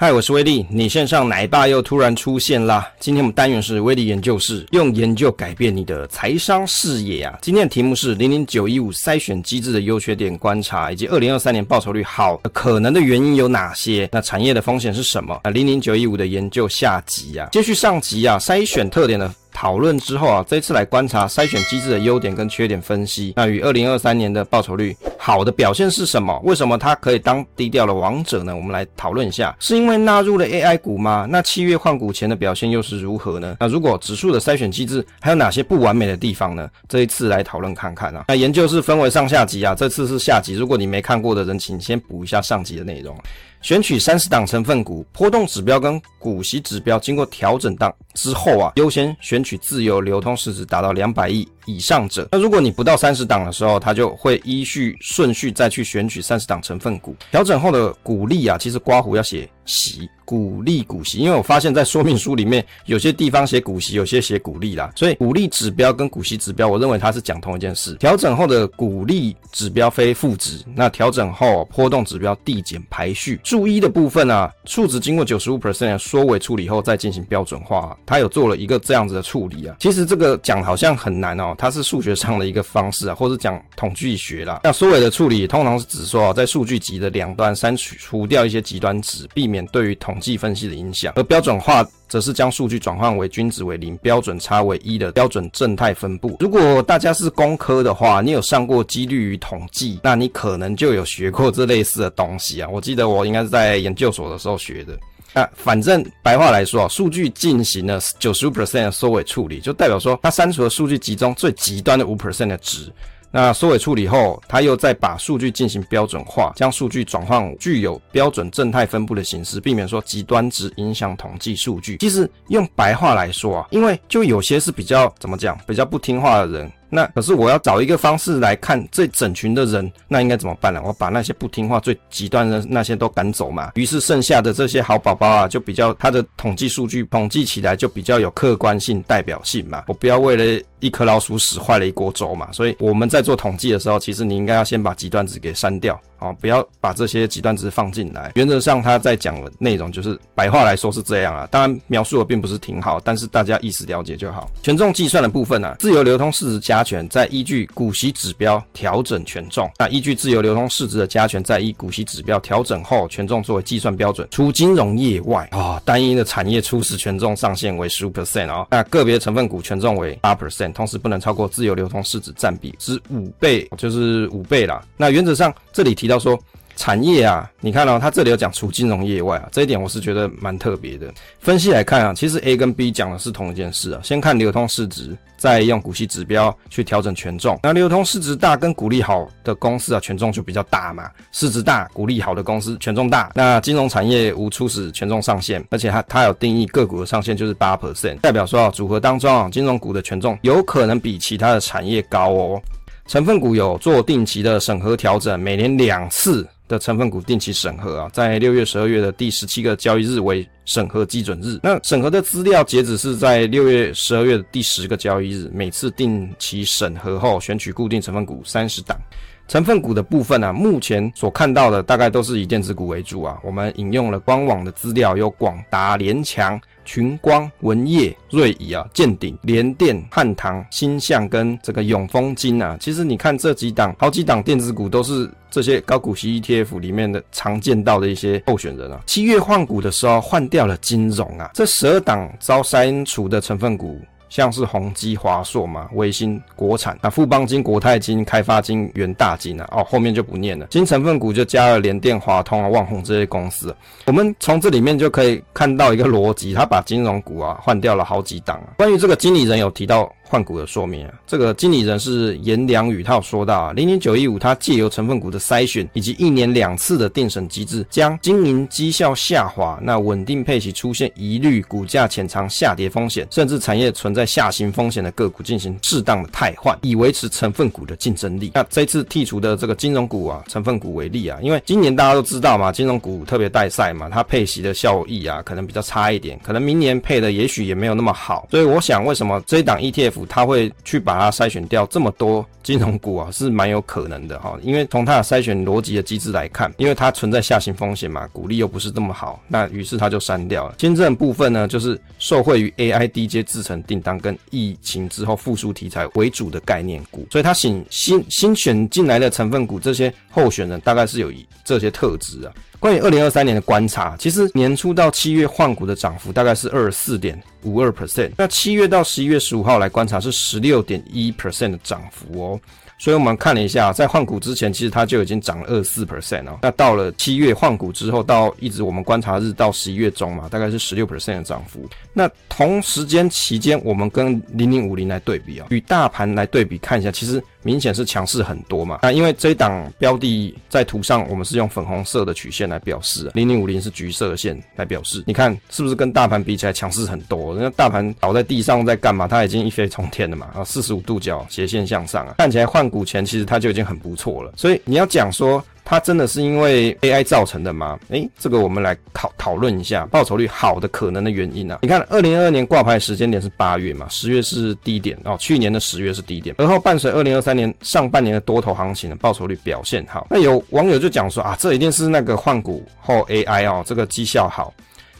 嗨，我是威利，你线上奶爸又突然出现啦！今天我们单元是威利研究室，用研究改变你的财商视野啊！今天的题目是零零九一五筛选机制的优缺点观察，以及二零二三年报酬率好可能的原因有哪些？那产业的风险是什么？啊，零零九一五的研究下集啊，接续上集啊，筛选特点的。讨论之后啊，这次来观察筛选机制的优点跟缺点分析。那与二零二三年的报酬率好的表现是什么？为什么它可以当低调的王者呢？我们来讨论一下，是因为纳入了 AI 股吗？那七月换股前的表现又是如何呢？那如果指数的筛选机制还有哪些不完美的地方呢？这一次来讨论看看啊。那研究是分为上下集啊，这次是下集。如果你没看过的人，请先补一下上集的内容。选取三十档成分股，波动指标跟股息指标经过调整档之后啊，优先选取取自由流通市值达到两百亿以上者。那如果你不到三十档的时候，它就会依序顺序再去选取三十档成分股。调整后的股利啊，其实刮胡要写息。股利股息，因为我发现，在说明书里面有些地方写股息，有些写股利啦，所以股利指标跟股息指标，我认为它是讲同一件事。调整后的股利指标非负值，那调整后波动指标递减排序。注一的部分啊，数值经过九十五 percent 的缩尾处理后再进行标准化，它有做了一个这样子的处理啊。其实这个讲好像很难哦，它是数学上的一个方式啊，或者讲统计学啦。那缩尾的处理通常是指说啊，在数据集的两端删除除掉一些极端值，避免对于统计分析的影响，而标准化则是将数据转换为均值为零、标准差为一的标准正态分布。如果大家是工科的话，你有上过几率与统计，那你可能就有学过这类似的东西啊。我记得我应该是在研究所的时候学的。那反正白话来说啊，数据进行了九十五 percent 的缩尾处理，就代表说它删除了数据集中最极端的五 percent 的值。那收尾处理后，他又再把数据进行标准化，将数据转换具有标准正态分布的形式，避免说极端值影响统计数据。其实用白话来说啊，因为就有些是比较怎么讲，比较不听话的人。那可是我要找一个方式来看这整群的人，那应该怎么办呢？我把那些不听话、最极端的那些都赶走嘛。于是剩下的这些好宝宝啊，就比较他的统计数据统计起来就比较有客观性、代表性嘛。我不要为了一颗老鼠屎坏了一锅粥嘛。所以我们在做统计的时候，其实你应该要先把极端值给删掉。哦，不要把这些极端值放进来。原则上，他在讲的内容就是白话来说是这样啊。当然，描述的并不是挺好，但是大家意思了解就好。权重计算的部分呢、啊，自由流通市值加权再依据股息指标调整权重。那依据自由流通市值的加权，再依股息指标调整后，权重作为计算标准。除金融业外，啊、哦，单一的产业初始权重上限为十五 percent 哦。那个别成分股权重为八 percent，同时不能超过自由流通市值占比之五倍，就是五倍啦。那原则上这里提。提到说产业啊，你看哦，他这里有讲除金融业外啊，这一点我是觉得蛮特别的。分析来看啊，其实 A 跟 B 讲的是同一件事啊。先看流通市值，再用股息指标去调整权重。那流通市值大跟股利好的公司啊，权重就比较大嘛。市值大、股利好的公司权重大。那金融产业无初始权重上限，而且它它有定义个股的上限就是八 percent，代表说啊，组合当中啊，金融股的权重有可能比其他的产业高哦。成分股有做定期的审核调整，每年两次的成分股定期审核啊，在六月、十二月的第十七个交易日为审核基准日。那审核的资料截止是在六月、十二月的第十个交易日，每次定期审核后选取固定成分股三十档。成分股的部分啊，目前所看到的大概都是以电子股为主啊。我们引用了官网的资料，有广达、联强。群光、文业、瑞仪啊、建鼎、联电、汉唐、新象跟这个永丰金啊，其实你看这几档，好几档电子股都是这些高股息 ETF 里面的常见到的一些候选人啊。七月换股的时候换掉了金融啊，这十二档遭删除的成分股。像是宏基、华硕嘛，微星、国产，那富邦金、国泰金、开发金、元大金啊，哦，后面就不念了。金成分股就加了联电、华通啊、旺宏这些公司。我们从这里面就可以看到一个逻辑，他把金融股啊换掉了好几档啊。关于这个经理人有提到。换股的说明啊，这个经理人是颜良宇，他有说到啊，零零九一五，它借由成分股的筛选以及一年两次的定审机制，将经营绩效下滑、那稳定配息出现疑虑、股价潜藏下跌风险，甚至产业存在下行风险的个股进行适当的汰换，以维持成分股的竞争力。那这次剔除的这个金融股啊，成分股为例啊，因为今年大家都知道嘛，金融股特别带赛嘛，它配息的效益啊，可能比较差一点，可能明年配的也许也没有那么好，所以我想为什么这一档 ETF。他会去把它筛选掉这么多金融股啊，是蛮有可能的哈。因为从它的筛选逻辑的机制来看，因为它存在下行风险嘛，股利又不是这么好，那于是它就删掉了。新增部分呢，就是受惠于 AI 低阶制成订单跟疫情之后复苏题材为主的概念股，所以它新新新选进来的成分股，这些候选人大概是有这些特质啊。关于二零二三年的观察，其实年初到七月换股的涨幅大概是二十四点五二 percent，那七月到十一月十五号来观察是十六点一 percent 的涨幅哦。所以我们看了一下，在换股之前，其实它就已经涨了二十四 percent 哦。那到了七月换股之后，到一直我们观察日到十一月中嘛，大概是十六 percent 的涨幅。那同时间期间，我们跟零零五零来对比啊，与大盘来对比看一下，其实明显是强势很多嘛。那因为这一档标的在图上，我们是用粉红色的曲线来表示，零零五零是橘色的线来表示。你看是不是跟大盘比起来强势很多？人家大盘倒在地上在干嘛？它已经一飞冲天了嘛，啊，四十五度角斜线向上啊，看起来换。股前其实它就已经很不错了，所以你要讲说它真的是因为 AI 造成的吗？诶，这个我们来讨讨论一下报酬率好的可能的原因啊。你看，二零二二年挂牌时间点是八月嘛，十月是低点哦，去年的十月是低点，而后伴随二零二三年上半年的多头行情的报酬率表现好。那有网友就讲说啊，这一定是那个换股后 AI 哦，这个绩效好。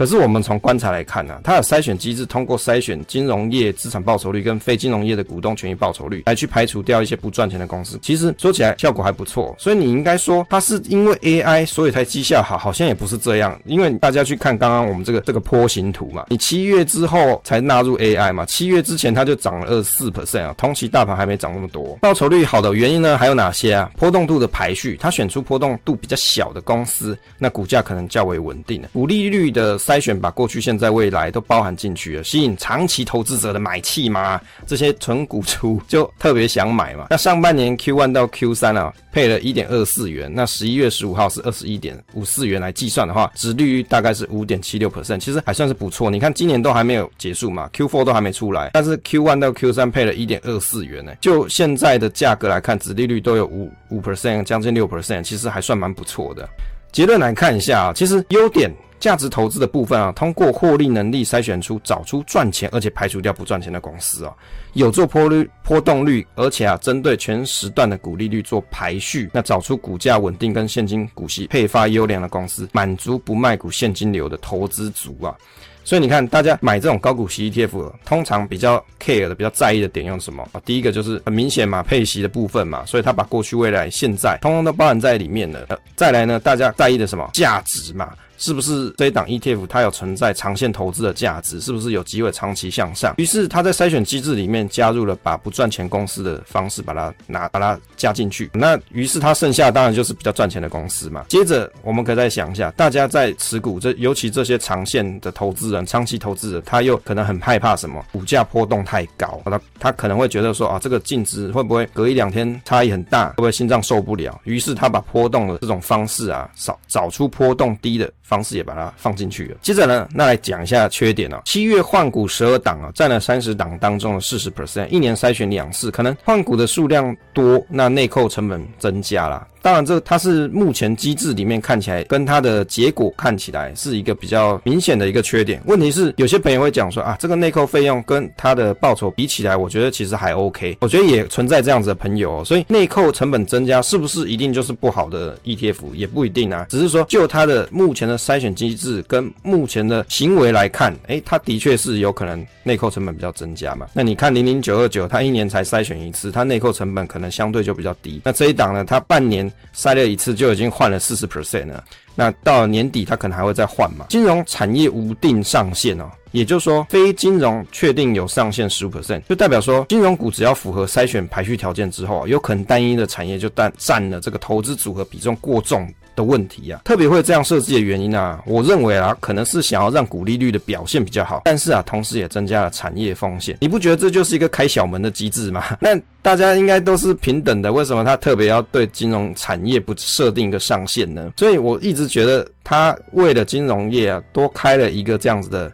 可是我们从观察来看呢、它的筛选机制通过筛选金融业资产报酬率跟非金融业的股东权益报酬率来去排除掉一些不赚钱的公司，其实说起来效果还不错。所以你应该说它是因为 AI 所以才绩效好，好像也不是这样。因为大家去看刚刚我们这个这个波形图嘛，你七月之后才纳入 AI 嘛，七月之前它就涨了二十四 percent 啊，同期大盘还没涨那么多。报酬率好的原因呢还有哪些啊？波动度的排序，它选出波动度比较小的公司，那股价可能较为稳定。股利率的。筛选把过去、现在、未来都包含进去了，吸引长期投资者的买气嘛，这些纯股出就特别想买嘛。那上半年 Q1 到 Q3 啊，配了一点二四元，那十一月十五号是二十一点五四元来计算的话，殖利率大概是五点七六 percent，其实还算是不错。你看今年都还没有结束嘛，Q4 都还没出来，但是 Q1 到 Q3 配了一点二四元呢，就现在的价格来看，殖利率都有五五 percent，将近六 percent，其实还算蛮不错的。结论来看一下啊，其实优点。价值投资的部分啊，通过获利能力筛选出找出赚钱，而且排除掉不赚钱的公司啊，有做波率波动率，而且啊，针对全时段的股利率做排序，那找出股价稳定跟现金股息配发优良的公司，满足不卖股现金流的投资族啊。所以你看，大家买这种高股息 ETF，通常比较 care 的、比较在意的点用什么啊？第一个就是很明显嘛，配息的部分嘛，所以它把过去、未来、现在通通都包含在里面了。再来呢，大家在意的什么？价值嘛。是不是这一档 ETF 它有存在长线投资的价值？是不是有机会长期向上？于是他在筛选机制里面加入了把不赚钱公司的方式把它拿把它加进去。那于是他剩下当然就是比较赚钱的公司嘛。接着我们可以再想一下，大家在持股这尤其这些长线的投资人、长期投资者，他又可能很害怕什么？股价波动太高，他他可能会觉得说啊，这个净值会不会隔一两天差异很大？会不会心脏受不了？于是他把波动的这种方式啊，找找出波动低的。方式也把它放进去了。接着呢，那来讲一下缺点啊。七月换股十二档啊，占了三十档当中的四十 percent，一年筛选两次，可能换股的数量多，那内扣成本增加了。当然，这它是目前机制里面看起来跟它的结果看起来是一个比较明显的一个缺点。问题是，有些朋友会讲说啊，这个内扣费用跟它的报酬比起来，我觉得其实还 OK。我觉得也存在这样子的朋友，哦所以内扣成本增加是不是一定就是不好的 ETF？也不一定啊。只是说，就它的目前的筛选机制跟目前的行为来看，诶，它的确是有可能内扣成本比较增加嘛。那你看零零九二九，它一年才筛选一次，它内扣成本可能相对就比较低。那这一档呢，它半年。筛了一次就已经换了四十 percent 了，那到年底它可能还会再换嘛？金融产业无定上限哦，也就是说非金融确定有上限十五 percent，就代表说金融股只要符合筛选排序条件之后，有可能单一的产业就占占了这个投资组合比重过重。的问题啊，特别会这样设计的原因啊，我认为啊，可能是想要让股利率的表现比较好，但是啊，同时也增加了产业风险。你不觉得这就是一个开小门的机制吗？那大家应该都是平等的，为什么他特别要对金融产业不设定一个上限呢？所以我一直觉得他为了金融业啊，多开了一个这样子的。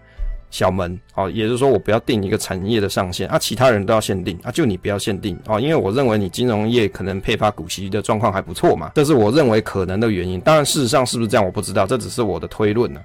小门哦，也就是说我不要定一个产业的上限啊，其他人都要限定啊，就你不要限定哦，因为我认为你金融业可能配发股息的状况还不错嘛，这是我认为可能的原因。当然事实上是不是这样我不知道，这只是我的推论呢。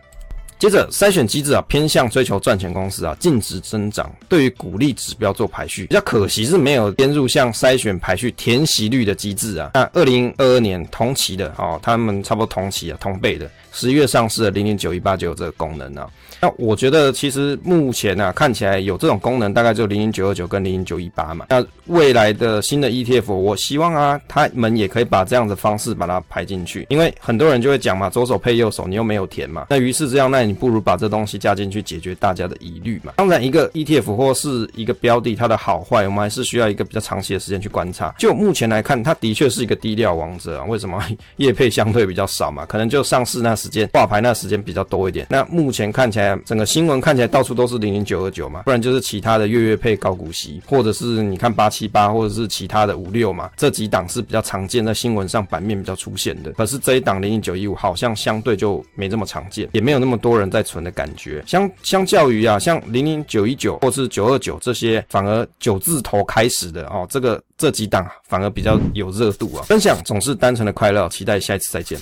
接着筛选机制啊，偏向追求赚钱公司啊，净值增长，对于股利指标做排序，比较可惜是没有编入像筛选排序填息率的机制啊。那二零二二年同期的哦，他们差不多同期啊，同辈的。十一月上市的零零九一八就有这个功能啊，那我觉得其实目前呢、啊，看起来有这种功能，大概就零零九二九跟零零九一八嘛。那未来的新的 ETF，我希望啊，他们也可以把这样的方式把它排进去，因为很多人就会讲嘛，左手配右手，你又没有填嘛。那于是这样，那你不如把这东西加进去，解决大家的疑虑嘛。当然，一个 ETF 或是一个标的，它的好坏，我们还是需要一个比较长期的时间去观察。就目前来看，它的确是一个低调王者啊。为什么？业配相对比较少嘛，可能就上市那。时间挂牌那时间比较多一点，那目前看起来整个新闻看起来到处都是零零九二九嘛，不然就是其他的月月配高股息，或者是你看八七八，或者是其他的五六嘛，这几档是比较常见在新闻上版面比较出现的。可是这一档零零九一五好像相对就没这么常见，也没有那么多人人在存的感觉。相相较于啊，像零零九一九或是九二九这些，反而九字头开始的哦，这个这几档反而比较有热度啊。分享总是单纯的快乐，期待下一次再见。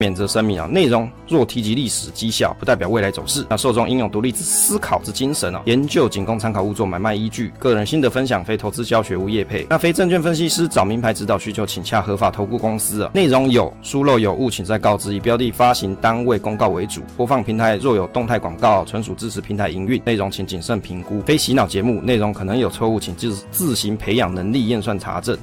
免责声明啊，内容若提及历史绩效，不代表未来走势。那受众应有独立之思考之精神啊，研究仅供参考，勿作买卖依据。个人心得分享，非投资教学，无业配。那非证券分析师找名牌指导需求，请洽合法投顾公司啊。内容有疏漏有误，请再告知。以标的发行单位公告为主，播放平台若有动态广告，纯属支持平台营运。内容请谨慎评估，非洗脑节目，内容可能有错误，请自自行培养能力验算查证。